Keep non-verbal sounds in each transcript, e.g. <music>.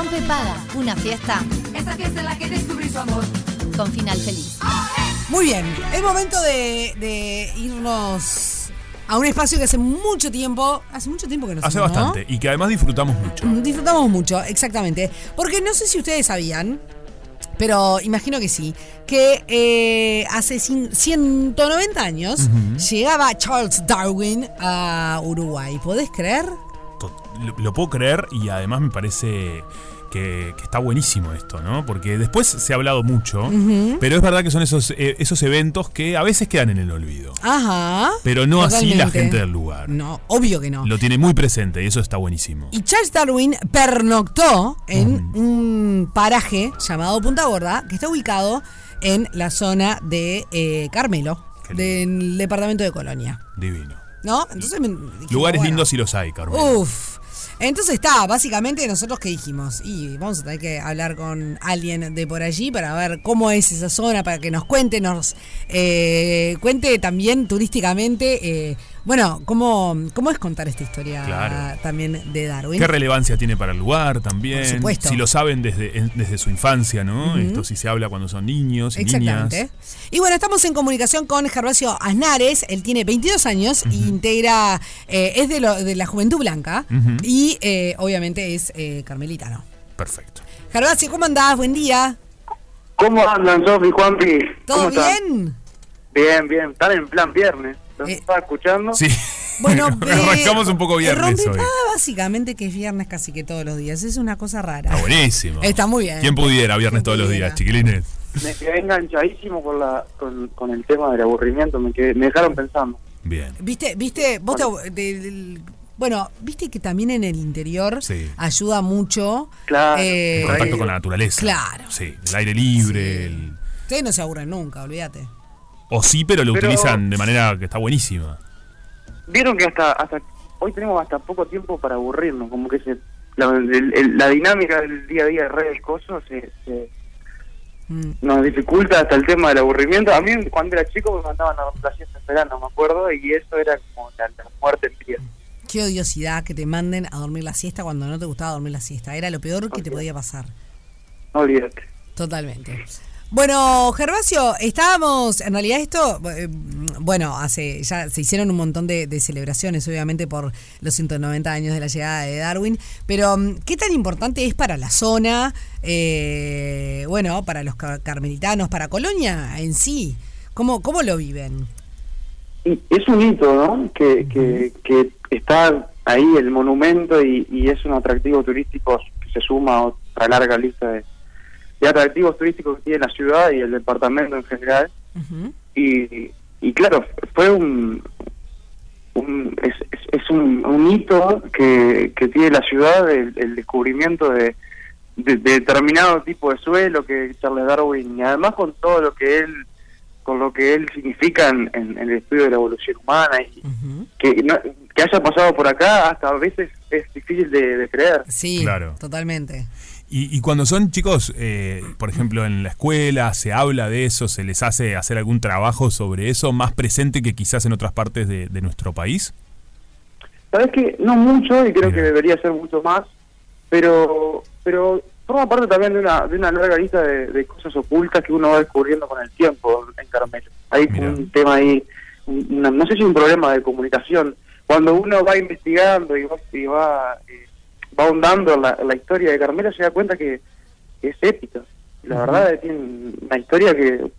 Rompe Paga, una fiesta Esa fiesta en la que descubrí su amor. con final feliz. Muy bien, es momento de, de irnos a un espacio que hace mucho tiempo, hace mucho tiempo que no Hace bastante. Y que además disfrutamos mucho. Mm, Disfrutamos mucho, exactamente. Porque no sé si ustedes sabían, pero imagino que sí, que eh, hace cin- 190 años llegaba Charles Darwin a Uruguay. ¿Podés creer? Lo, lo puedo creer y además me parece que, que está buenísimo esto, ¿no? Porque después se ha hablado mucho, pero es verdad que son esos, eh, esos eventos que a veces quedan en el olvido. Ajá. Pero no así la gente del lugar. No, obvio que no. Lo tiene muy presente y eso está buenísimo. Y Charles Darwin pernoctó en un paraje llamado Punta Gorda, que está ubicado en la zona de eh, Carmelo, del departamento de Colonia. Divino. ¿No? Entonces me Lugares bueno, lindos sí los hay, Carmen. Uf. Entonces está, básicamente nosotros que dijimos, y vamos a tener que hablar con alguien de por allí para ver cómo es esa zona, para que nos cuente, nos eh, cuente también turísticamente, eh, bueno, cómo, cómo es contar esta historia Claro. también de Darwin. ¿Qué relevancia tiene para el lugar también? Por supuesto. Si lo saben desde, en- desde su infancia, ¿no? Esto sí se habla cuando son niños y Exactamente. niñas. Y bueno, estamos en comunicación con Gervasio Aznares. Él tiene 22 años e integra, eh, es de, lo- de la Juventud Blanca y eh, obviamente es eh, carmelitano. Perfecto. Gervasio, ¿cómo andás? Buen día. ¿Cómo andan, Sofi, Juanpi? ¿Todo bien? Bien, bien. Están en plan viernes. ¿Los Eh, estaba escuchando? Sí. <laughs> Bueno, <laughs> arrancamos un poco viernes hoy. paga, básicamente que es viernes casi que todos los días. Es una cosa rara. Está buenísimo. Está muy bien. ¿Quién pudiera viernes ¿Quién todos los pudiera? días, chiquilines? Me quedé enganchadísimo con, la, con, con el tema del aburrimiento. Me, quedé, me dejaron pensando. Bien. ¿Viste? ¿Viste? Vos te- de- del- bueno, viste que también en el interior Sí. ayuda mucho. Claro. eh, En contacto con la naturaleza. claro. Sí, el aire libre. Sí. el- Ustedes no se aburren nunca, olvídate. O sí, pero lo Pero- utilizan de manera que está buenísima. Vieron que hasta hasta hoy tenemos hasta poco tiempo para aburrirnos. Como que se, la, el- el- la dinámica del día a día de redes cosas se, se- Mm. nos dificulta hasta el tema del aburrimiento. A mí cuando era chico me mandaban a dormir la siesta en verano, me acuerdo, y eso era como la, la muerte en pie. Qué odiosidad que te manden a dormir la siesta cuando no te gustaba dormir la siesta. Era lo peor que te podía pasar. No olvídate. Totalmente. Bueno, Gervasio, estábamos, en realidad esto, eh, bueno, hace ya se hicieron un montón de, de celebraciones, obviamente, por los 190 años de la llegada de Darwin, pero mm, ¿qué tan importante es para la zona, eh, bueno, para los car- carmelitanos, para Colonia en sí? ¿Cómo, cómo lo viven? Y es un hito, ¿no? Que, que, que está ahí el monumento y, y es un atractivo turístico que se suma a otra larga lista de, de atractivos turísticos que tiene la ciudad y el departamento en general. Y, y claro, fue un, un- es, es- es un, un hito que, que tiene la ciudad, el, el descubrimiento de, de, de determinado tipo de suelo que Charles Darwin, y además con todo lo que él con lo que él significa en, en- en el estudio de la evolución humana y que, no- que haya pasado por acá hasta a veces es difícil de, de creer. Sí, Claro. totalmente. Y, y cuando son chicos, eh, por ejemplo, en la escuela, se habla de eso, se les hace hacer algún trabajo sobre eso, más presente que quizás en otras partes de, de nuestro país. Sabes que no mucho y creo Mira. que debería ser mucho más, pero pero forma parte también de una de una larga lista de, de cosas ocultas que uno va descubriendo con el tiempo en Carmelo. Hay Mira. un tema ahí, un- una- no sé si un problema de comunicación. Cuando uno va investigando y va, y va, eh, va ahondando la, la historia de Carmelo se da cuenta que, que es épica. La verdad tiene una historia que,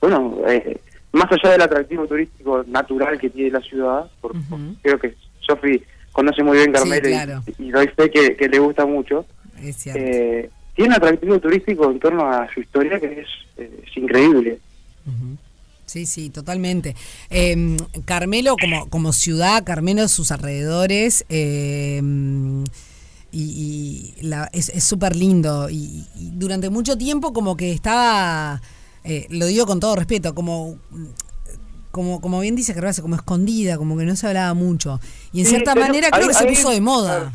bueno, eh, más allá del atractivo turístico natural que tiene la ciudad, porque Ujú. creo que Sofi conoce muy bien Carmelo y- claro. y, doy fe que, que le gusta mucho. Es. Eh, tiene un atractivo turístico en torno a su historia que es, eh, es increíble. Sí, sí, totalmente. Eh, Carmelo como, como ciudad, Carmelo, sus alrededores, eh, y, y la- es es súper lindo. Y, y durante mucho tiempo como que estaba, eh, lo digo con todo respeto, como... Como, como bien dice Gervasio, como escondida, como que no se hablaba mucho. Y en Sí, cierta manera creo ahí- que se puso de moda.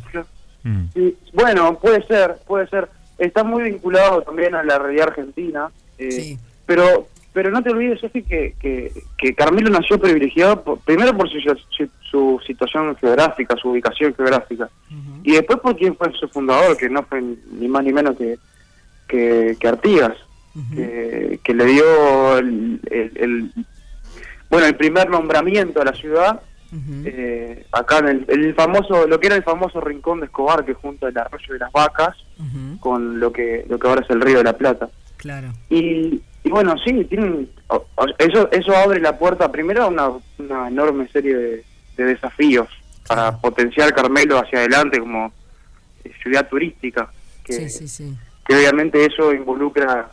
Mm. Sí, bueno, puede ser, puede ser. Está muy vinculado también a la realidad argentina, eh, Sí. pero pero no te olvides, Sofi, que, que, que Carmelo nació privilegiado por- primero por su, su, su situación geográfica, su ubicación geográfica, y después por quién fue su fundador, que no fue ni más ni menos que, que, que Artigas, que, que le dio el, el- el- bueno el primer nombramiento a la ciudad, eh, acá en el, el famoso, lo que era el famoso rincón de Escobar, que junto el arroyo de las vacas, con lo que, lo que ahora es el río de la Plata. Claro. Y, y bueno, sí, tienen, eso, eso abre la puerta primero a una, una enorme serie de, de desafíos para potenciar Carmelo hacia adelante como eh, ciudad turística. Que, Sí, sí, sí. que obviamente eso involucra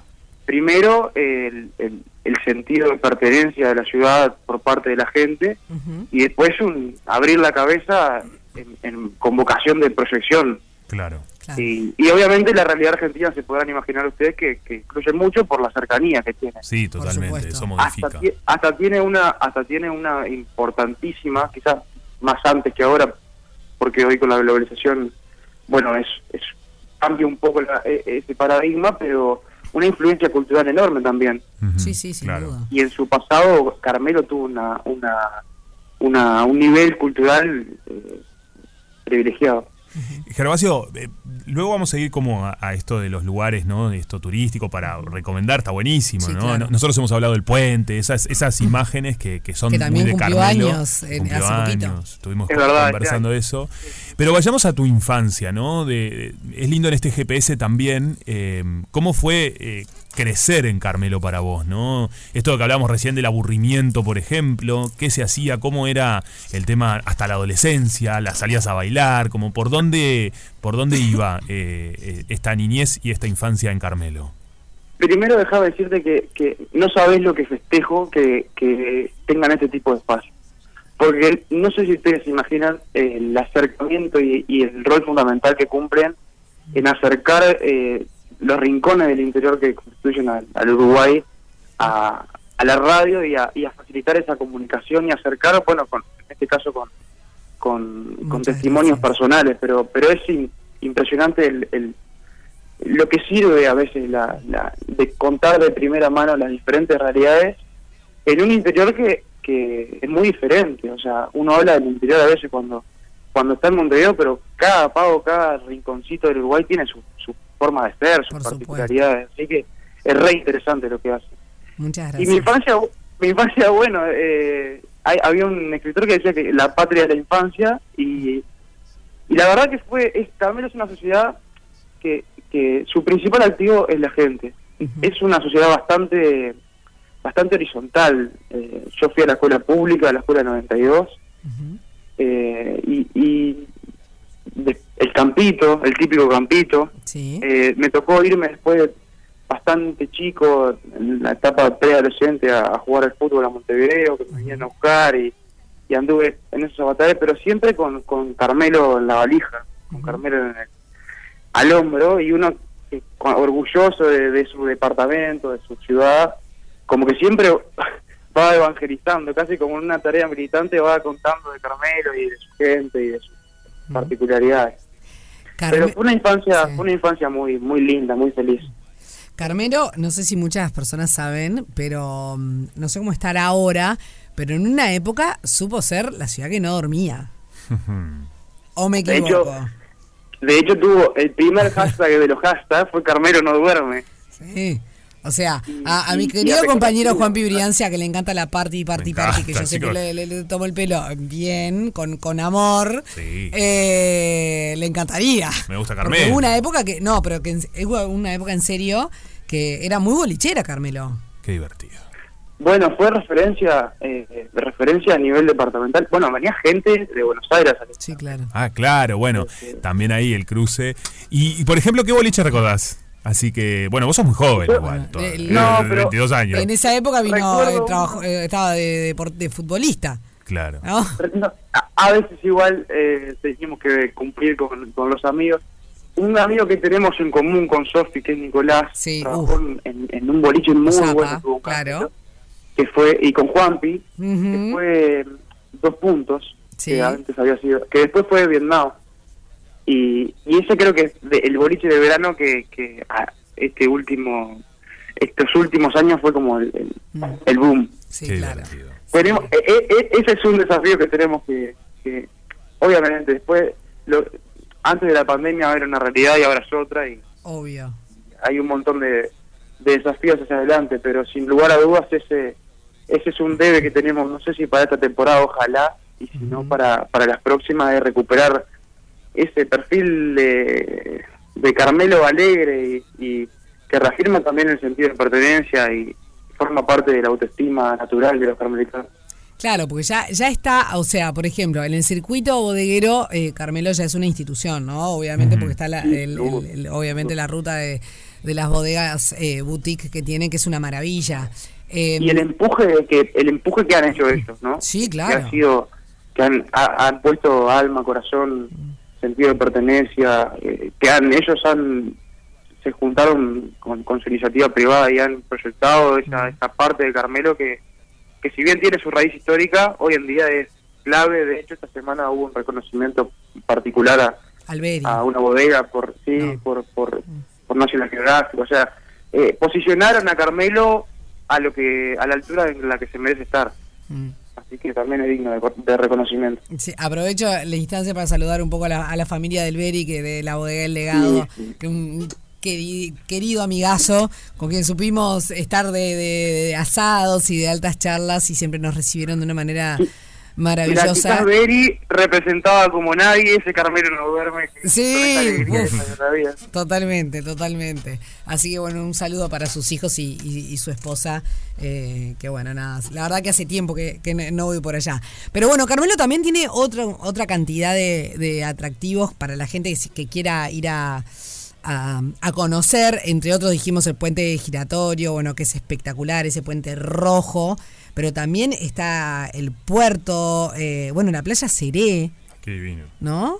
primero el, el, el sentido de pertenencia de la ciudad por parte de la gente y después un abrir la cabeza en, en convocación de proyección. Claro. Claro. Y, y obviamente la realidad argentina se podrán imaginar ustedes que, que incluye mucho por la cercanía que tiene. Sí, totalmente. Eso Hasta, modifica. hasta tiene una hasta tiene una importantísima, quizás más antes que ahora, porque hoy con la globalización, bueno, es, es cambia un poco la- e- ese paradigma, pero una influencia cultural enorme también. Ujú, Sí, sí, sin claro. duda. Y en su pasado Carmelo tuvo una una, una un nivel cultural eh, privilegiado. Gervasio, eh, luego vamos a ir como a, a esto de los lugares, ¿no? De esto turístico para recomendar, está buenísimo, Sí, ¿no? claro. Nosotros hemos hablado del puente, esas, esas imágenes que, que son Que también muy de cumplió Carmelo. años, eh, Cumplió hace poquito. años, Estuvimos Es con- verdad, conversando de eso. Pero vayamos a tu infancia, ¿no? De, es lindo en este GPS también, eh, ¿cómo fue eh, crecer en Carmelo para vos, ¿no? Esto que hablábamos recién del aburrimiento, por ejemplo, ¿qué se hacía? ¿Cómo era el tema hasta la adolescencia, las salidas a bailar? Como por dónde, por dónde iba <laughs> eh, eh, esta niñez y esta infancia en Carmelo? Primero dejaba decirte que, que no sabés lo que festejo que, que tengan este tipo de espacios. Porque no sé si ustedes se imaginan el acercamiento y, y el rol fundamental que cumplen en acercar eh, los rincones del interior que constituyen al, al Uruguay a, a la radio y a, y a facilitar esa comunicación y acercar, bueno, con, en este caso con, con, testimonios gracias. personales, pero pero es in- impresionante el, el, lo que sirve a veces la, la- de contar de primera mano las diferentes realidades en un interior que, que es muy diferente. O sea, uno habla del interior a veces cuando cuando está en Montevideo, pero cada pago, cada rinconcito del Uruguay tiene su, su forma de ser, sus Por supuesto. particularidades. Así que es re interesante lo que hace. Muchas Y mi gracias. infancia, mi infancia bueno, eh, hay- había un escritor que decía que la patria es la infancia y, y la verdad que fue, es, Carmelo es una sociedad que, que su principal activo es la gente. Es una sociedad bastante bastante horizontal. Eh, yo fui a la escuela pública, a la escuela 92, Ujú. eh, y, y de- el campito, el típico campito, Sí. eh, me tocó irme después de bastante chico, en la etapa preadolescente, a, a jugar al fútbol a Montevideo, que me venían a buscar y, y anduve en esos avatares, pero siempre con, con Carmelo en la valija, con Carmelo en el- al hombro y uno eh, orgulloso de, de su departamento, de su ciudad, como que siempre <laughs> va evangelizando, casi como en una tarea militante va contando de Carmelo y de su gente y de sus particularidades. Carme- Pero fue una infancia, Sí. fue una infancia muy, muy linda, muy feliz. Carmelo, no sé si muchas personas saben, pero mm, no sé cómo estar ahora, pero en una época supo ser la ciudad que no dormía. <laughs> ¿O me De equivoco? hecho, De hecho, tuvo el primer hashtag de los hashtags fue Carmelo no duerme. Sí. O sea, a, mi querido compañero. Juan Pibriancia, que le encanta la party, party, party, que yo siempre le, le- le tomo el pelo bien, con, con amor, Sí. eh, le encantaría. Me gusta Porque Carmelo. hubo una época que, no, pero que en- hubo una época en serio que era muy bolichera, Carmelo. Qué divertido. Bueno, fue referencia, eh, de referencia a nivel departamental. Bueno, venía gente de Buenos Aires. Sí, claro. Ah, claro, bueno, Sí. también ahí el cruce. Y, y, por ejemplo, ¿qué boliche recordás? Así que, bueno, vos sos muy joven igual, el- No, de pero- 22 años. En esa época vino, Recuerdo eh, eh, estaba de, de, de futbolista, Claro. ¿no? No, a, a veces igual eh, teníamos que cumplir con, con los amigos. Un amigo que tenemos en común con Sofi, que es Nicolás, Sí, trabajó uf. en, en un boliche muy Zapa, bueno, tuvo un claro. cambio, que fue y con Juanpi, que fue dos puntos, Sí. que antes había sido, que después fue Vietnam. Y, y ese creo que es de- el boliche de verano que, que a este último estos últimos años fue como el, el, el boom. Sí, Qué claro. Tenemos, e- e- e- ese es un desafío que tenemos que, que obviamente, después, lo, antes de la pandemia era una realidad y ahora es otra y Obvio. hay un montón de, de desafíos hacia adelante, pero sin lugar a dudas ese ese es un debe que tenemos, no sé si para esta temporada, ojalá, y si no para, para las próximas, de recuperar ese perfil de, de Carmelo alegre y, y que reafirma también el sentido de pertenencia y forma parte de la autoestima natural de los carmelitas. Claro, porque ya, ya está, o sea, por ejemplo, en el circuito bodeguero, eh, Carmelo ya es una institución, ¿no? Obviamente, porque está la, el- el- el- obviamente la ruta de, de las bodegas eh, boutique que tienen, que es una maravilla. Eh, y el empuje que el empuje que han hecho ellos, ¿no? Sí, Que claro. ha sido que han, ha- han puesto alma, corazón, sentido de pertenencia, eh, que han ellos han se juntaron con, con su iniciativa privada y han proyectado esa, esa parte de Carmelo que, que si bien tiene su raíz histórica, hoy en día es clave. De hecho, esta semana hubo un reconocimiento particular a, a una bodega por sí No. por, por por National Geographic o sea eh, posicionaron a Carmelo a lo que a la altura en la que se merece estar Mm. Así que también es digno de, de reconocimiento Sí, aprovecho la instancia para saludar un poco a la, a la familia del Beri, que de la bodega del legado, Sí, sí. que un queri- querido amigazo con quien supimos estar de, de- de asados y de altas charlas y siempre nos recibieron de una manera Maravillosa. quizás Beri representaba como nadie ese Carmelo no duerme Sí, uf. la. Totalmente, totalmente. Así que bueno, un saludo para sus hijos y, y- y su esposa, eh, que bueno, nada, la verdad que hace tiempo que, que no- voy por allá. Pero bueno, Carmelo también tiene otro, otra cantidad de, de atractivos para la gente que quiera ir a, a, a conocer. Entre otros dijimos el puente giratorio, bueno, que es espectacular, ese puente rojo. Pero también está el puerto, eh, bueno, la playa Seré, Qué divino. ¿no?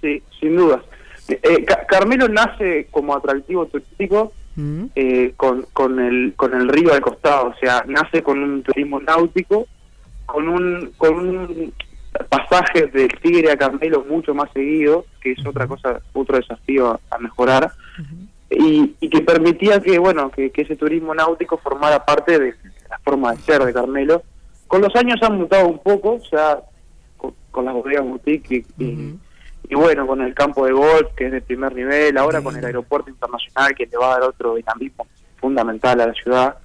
sí sin dudas Eh, Ca- Carmelo nace como atractivo turístico Mm. eh, con, con el con el río al costado, o sea, nace con un turismo náutico, con un con un pasaje del Tigre a Carmelo mucho más seguido, que es otra cosa, otro desafío a, a mejorar, y, y que permitía que bueno que, que ese turismo náutico formara parte de la forma de ser de Carmelo. Con los años han mutado un poco, ya con, con las bodegas boutique y, y- y bueno, con el campo de golf, que es de primer nivel, ahora con el aeropuerto internacional, que le va a dar otro dinamismo fundamental a la ciudad.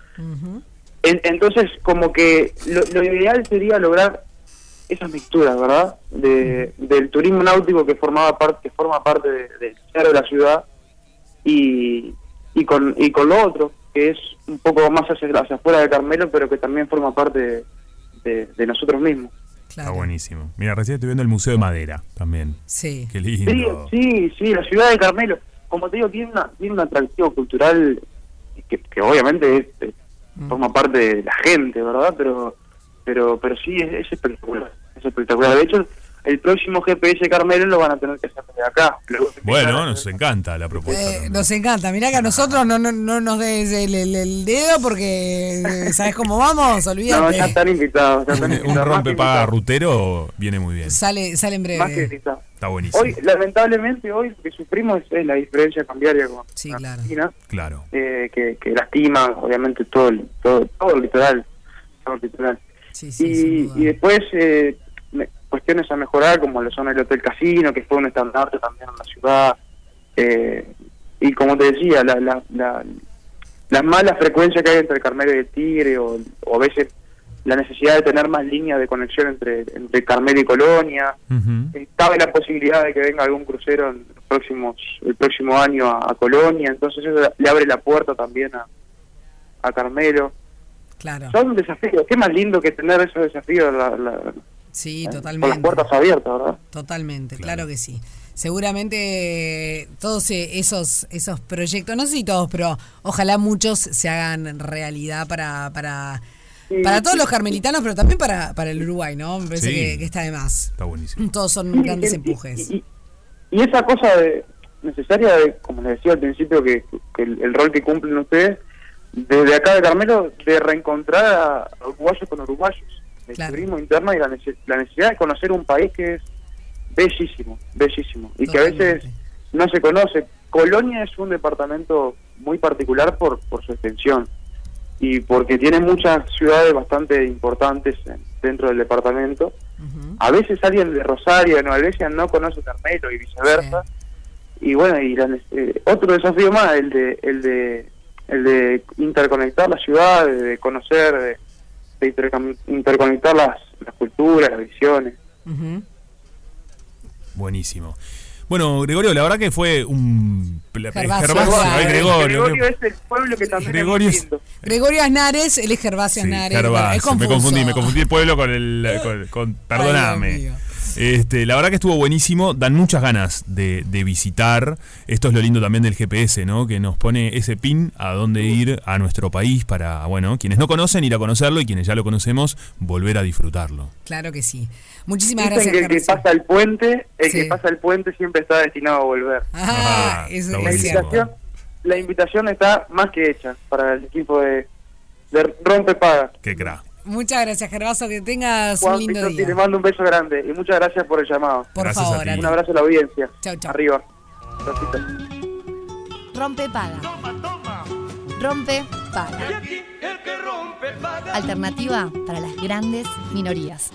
En- entonces, como que lo, lo ideal sería lograr esas mixturas, ¿verdad? De, del turismo náutico que formaba parte, que forma parte de- del ser de la ciudad y, y con y con lo otro, que es un poco más hacia, hacia afuera de Carmelo, pero que también forma parte de, de- de nosotros mismos. Claro. Está buenísimo. Mira, recién estoy viendo el Museo de Madera también. Sí. Qué Sí, lindo. sí, sí, la ciudad de Carmelo, como te digo, tiene, una, tiene un atractivo cultural que, que obviamente es- es- forma parte de la gente, ¿verdad? Pero pero pero sí, es, es espectacular, es espectacular. De hecho, el próximo GPS Carmelo lo van a tener que hacer acá. De empezar Bueno, nos encanta la propuesta. Eh, nos encanta. Mirá que a nosotros no, no, no nos des el, el- el dedo porque eh, ¿sabes cómo vamos? No, Olvídate. ya están invitados. Ya están Un, invitados, rutero viene muy bien. Sale, sale en Más que breve. Está buenísimo. Hoy, lamentablemente, hoy lo que sufrimos es la diferencia cambiaria con Sí, claro. Argentina. Claro. eh, que, que lastima obviamente todo el todo, todo el litoral todo el litoral Sí, sí, sin y, y después eh, me- cuestiones a mejorar como lo son el hotel casino que fue un estandarte también en la ciudad. Eh, y como te decía la, la, la, las malas frecuencias que hay entre Carmelo y el Tigre o, o a veces la necesidad de tener más líneas de conexión entre entre Carmelo y Colonia. Eh, cabe la posibilidad de que venga algún crucero en los próximos el próximo año a, a Colonia. Entonces eso le abre la puerta también a, a Carmelo Claro. son desafíos qué más lindo que tener esos desafíos la- la- Sí, con las puertas abiertas verdad Totalmente, Claro. claro que sí. Seguramente eh, todos eh, esos esos proyectos, no sé si todos, pero ojalá muchos se hagan realidad para para para todos los carmelitanos, pero también para, para el Uruguay, ¿no? Me parece Sí. que, que está de más. Está buenísimo. Todos son Sí, grandes y- empujes. y, y esa cosa de, necesaria de como les decía al principio que, que el, el rol que cumplen ustedes desde acá de Carmelo de reencontrar a, uruguayos con uruguayos. El Claro. turismo interno y la, nece- la necesidad de conocer un país que es bellísimo bellísimo. Y que a veces no se conoce. Colonia es un departamento muy particular por, por su extensión y porque tiene muchas ciudades bastante importantes en- dentro del departamento. A veces alguien de Rosario, de Nueva Albesia, no conoce Carmelo y viceversa. Y bueno, y la eh, otro desafío más, el de, el de el de interconectar las ciudades, de conocer, de, de interconectar las, las culturas, las visiones. Ujú. Buenísimo. Bueno, Gregorio, la verdad que fue un... pla- Gervasio. Gervasio, Gervasio. ay, Gregorio. Es el pueblo que también Gregorio es. Gregorio Aznares, él es Gervasio Sí, Aznares. Gervasio. es me confundí, me confundí el pueblo con el... con- con- perdóname. Este, la verdad que estuvo buenísimo, dan muchas ganas de, de visitar. Esto es lo lindo también del GPS, ¿no? Que nos pone ese pin a dónde ir a nuestro país para, bueno, quienes no conocen ir a conocerlo y quienes ya lo conocemos volver a disfrutarlo. Claro que sí. Muchísimas Dicen gracias, que el que pasa el puente, el Sí. que pasa el puente siempre está destinado a volver. Ah, Ah, eso está es La invitación, la invitación está más que hecha para el equipo de, de Rompe Paga. Qué cra. Muchas gracias, Gervasio. Que tengas Juan un lindo Pisotti, día. le mando un beso grande y muchas gracias por el llamado. Por Gracias favor. Un abrazo a la audiencia. Chau, chau. Arriba. Rompe paga. Rompe paga. Alternativa para las grandes minorías.